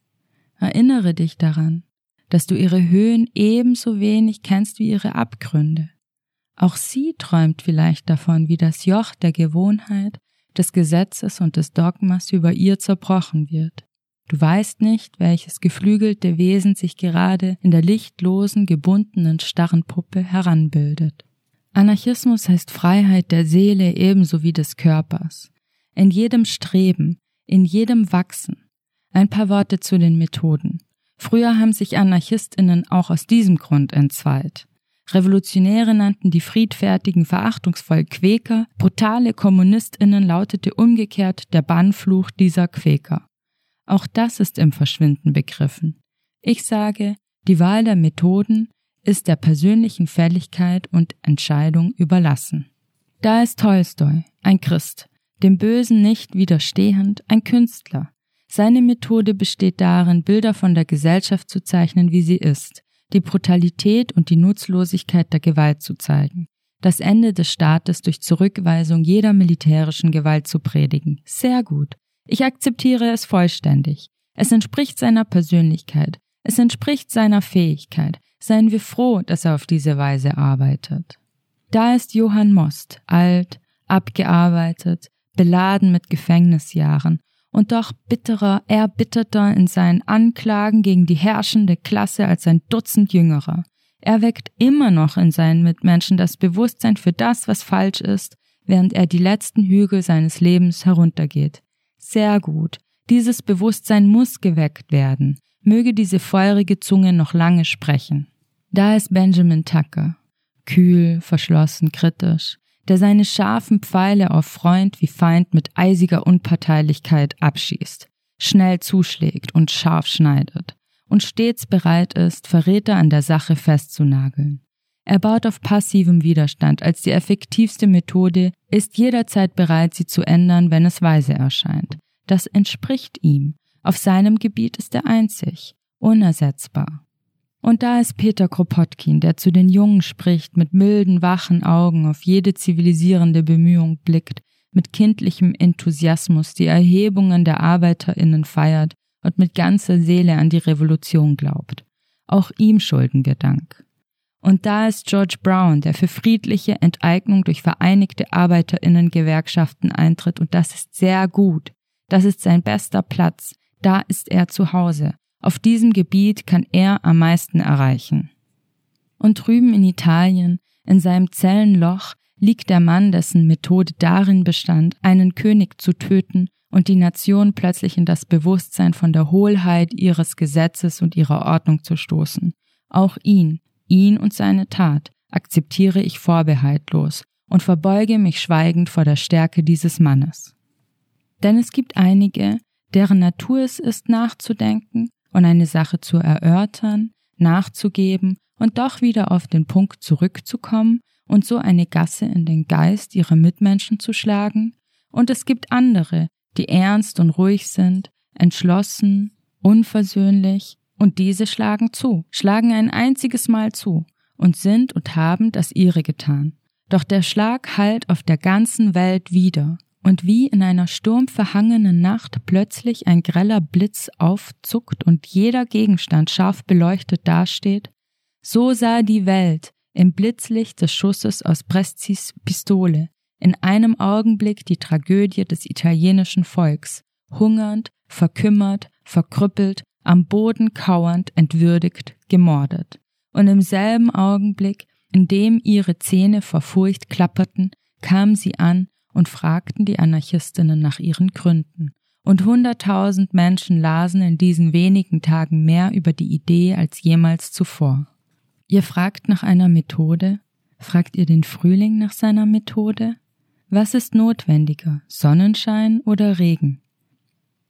erinnere dich daran, dass du ihre Höhen ebenso wenig kennst wie ihre Abgründe. Auch sie träumt vielleicht davon, wie das Joch der Gewohnheit, des Gesetzes und des Dogmas über ihr zerbrochen wird. Du weißt nicht, welches geflügelte Wesen sich gerade in der lichtlosen, gebundenen, starren Puppe heranbildet. Anarchismus heißt Freiheit der Seele ebenso wie des Körpers. In jedem Streben, in jedem Wachsen. Ein paar Worte zu den Methoden. Früher haben sich Anarchistinnen auch aus diesem Grund entzweit. Revolutionäre nannten die friedfertigen verachtungsvoll Quäker, brutale Kommunistinnen lautete umgekehrt der Bannfluch dieser Quäker. Auch das ist im Verschwinden begriffen. Ich sage, die Wahl der Methoden ist der persönlichen Fälligkeit und Entscheidung überlassen. Da ist Tolstoi, ein Christ, dem Bösen nicht widerstehend, ein Künstler, seine Methode besteht darin, Bilder von der Gesellschaft zu zeichnen, wie sie ist, die Brutalität und die Nutzlosigkeit der Gewalt zu zeigen, das Ende des Staates durch Zurückweisung jeder militärischen Gewalt zu predigen. Sehr gut. Ich akzeptiere es vollständig. Es entspricht seiner Persönlichkeit. Es entspricht seiner Fähigkeit. Seien wir froh, dass er auf diese Weise arbeitet. Da ist Johann Most, alt, abgearbeitet, beladen mit Gefängnisjahren und doch bitterer, erbitterter in seinen Anklagen gegen die herrschende Klasse als ein Dutzend Jüngerer. Er weckt immer noch in seinen Mitmenschen das Bewusstsein für das, was falsch ist, während er die letzten Hügel seines Lebens heruntergeht. Sehr gut. Dieses Bewusstsein muss geweckt werden. Möge diese feurige Zunge noch lange sprechen. Da ist Benjamin Tucker. Kühl, verschlossen, kritisch der seine scharfen Pfeile auf Freund wie Feind mit eisiger Unparteilichkeit abschießt, schnell zuschlägt und scharf schneidet und stets bereit ist, Verräter an der Sache festzunageln. Er baut auf passivem Widerstand als die effektivste Methode, ist jederzeit bereit, sie zu ändern, wenn es weise erscheint. Das entspricht ihm. Auf seinem Gebiet ist er einzig, unersetzbar. Und da ist Peter Kropotkin, der zu den Jungen spricht, mit milden, wachen Augen auf jede zivilisierende Bemühung blickt, mit kindlichem Enthusiasmus die Erhebungen der ArbeiterInnen feiert und mit ganzer Seele an die Revolution glaubt. Auch ihm schulden wir Dank. Und da ist George Brown, der für friedliche Enteignung durch vereinigte ArbeiterInnen-Gewerkschaften eintritt und das ist sehr gut. Das ist sein bester Platz. Da ist er zu Hause. Auf diesem Gebiet kann er am meisten erreichen. Und drüben in Italien, in seinem Zellenloch, liegt der Mann, dessen Methode darin bestand, einen König zu töten und die Nation plötzlich in das Bewusstsein von der Hohlheit ihres Gesetzes und ihrer Ordnung zu stoßen. Auch ihn, ihn und seine Tat akzeptiere ich vorbehaltlos und verbeuge mich schweigend vor der Stärke dieses Mannes. Denn es gibt einige, deren Natur es ist, nachzudenken und eine Sache zu erörtern, nachzugeben und doch wieder auf den Punkt zurückzukommen und so eine Gasse in den Geist ihrer Mitmenschen zu schlagen, und es gibt andere, die ernst und ruhig sind, entschlossen, unversöhnlich, und diese schlagen zu, schlagen ein einziges Mal zu und sind und haben das ihre getan. Doch der Schlag hallt auf der ganzen Welt wieder, und wie in einer sturmverhangenen Nacht plötzlich ein greller Blitz aufzuckt und jeder Gegenstand scharf beleuchtet dasteht, so sah die Welt im Blitzlicht des Schusses aus Prestis Pistole in einem Augenblick die Tragödie des italienischen Volks, hungernd, verkümmert, verkrüppelt, am Boden kauernd, entwürdigt, gemordet. Und im selben Augenblick, in dem ihre Zähne vor Furcht klapperten, kamen sie an und fragten die Anarchistinnen nach ihren Gründen. Und hunderttausend Menschen lasen in diesen wenigen Tagen mehr über die Idee als jemals zuvor. Ihr fragt nach einer Methode? Fragt ihr den Frühling nach seiner Methode? Was ist notwendiger, Sonnenschein oder Regen?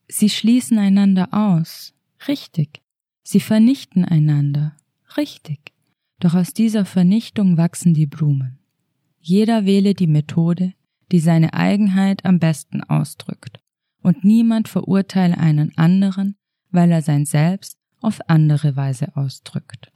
Sie schließen einander aus, richtig. Sie vernichten einander, richtig. Doch aus dieser Vernichtung wachsen die Blumen. Jeder wähle die Methode, die seine Eigenheit am besten ausdrückt, und niemand verurteile einen anderen, weil er sein Selbst auf andere Weise ausdrückt.